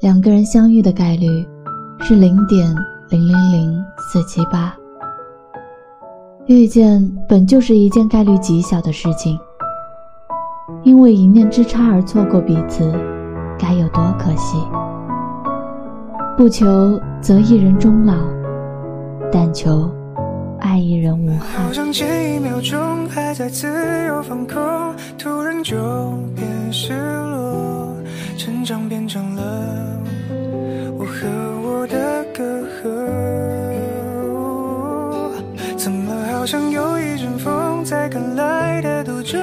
两个人相遇的概率是零点零零零四七八。遇见本就是一件概率极小的事情，因为一念之差而错过彼此，该有多可惜。不求则一人终老，但求爱一人无憾。好像前一秒钟还在自由放空，突然就变失落，成长变成了。好像有一阵风在赶来的途中